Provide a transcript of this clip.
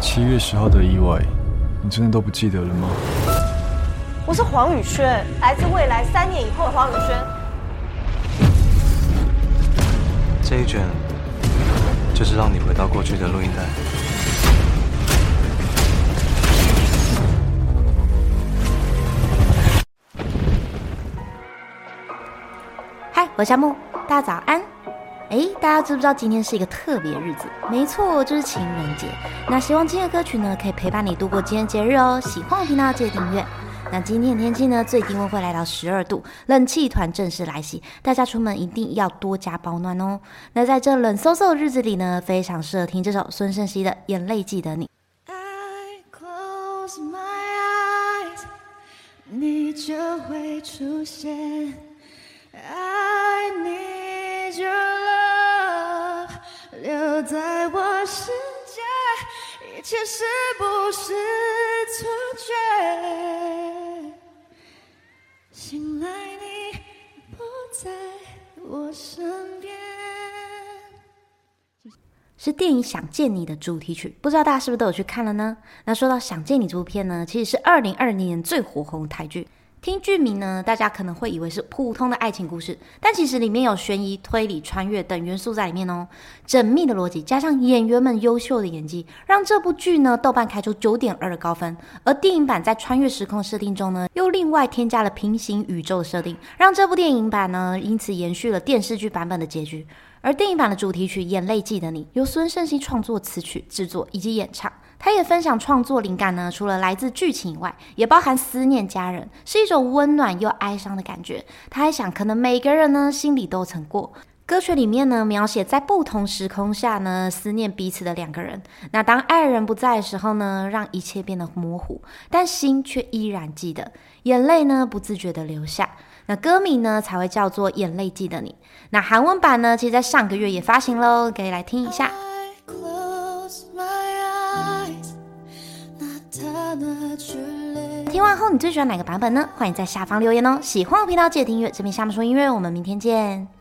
七月十号的意外，你真的都不记得了吗？我是黄宇轩，来自未来三年以后的黄宇轩。这一卷就是让你回到过去的录音带。嗨，我是夏木，大家早安。哎，大家知不知道今天是一个特别日子？没错，就是情人节。那希望今天的歌曲呢，可以陪伴你度过今天节日哦。喜欢我频道记得订阅。那今天的天气呢，最低温会来到十二度，冷气团正式来袭，大家出门一定要多加保暖哦。那在这冷飕飕的日子里呢，非常适合听这首孙盛熙的《眼泪记得你》。I close my eyes，你就会出现。在我世界，一切是不是错觉？醒来你不在我身边。是电影《想见你》的主题曲，不知道大家是不是都有去看了呢？那说到《想见你》这部片呢，其实是二零二零年最火红的台剧。听剧名呢，大家可能会以为是普通的爱情故事，但其实里面有悬疑、推理、穿越等元素在里面哦。缜密的逻辑加上演员们优秀的演技，让这部剧呢豆瓣开出九点二的高分。而电影版在穿越时空设定中呢，又另外添加了平行宇宙的设定，让这部电影版呢因此延续了电视剧版本的结局。而电影版的主题曲《眼泪记得你》由孙盛熙创作词曲、制作以及演唱。他也分享创作灵感呢，除了来自剧情以外，也包含思念家人，是一种温暖又哀伤的感觉。他还想，可能每个人呢心里都曾过。歌曲里面呢，描写在不同时空下呢思念彼此的两个人。那当爱人不在的时候呢，让一切变得模糊，但心却依然记得，眼泪呢不自觉的流下。那歌名呢才会叫做《眼泪记得你》。那韩文版呢，其实在上个月也发行喽，可以来听一下。听完后，你最喜欢哪个版本呢？欢迎在下方留言哦。喜欢我频道记得订阅，这边下面说音乐，我们明天见。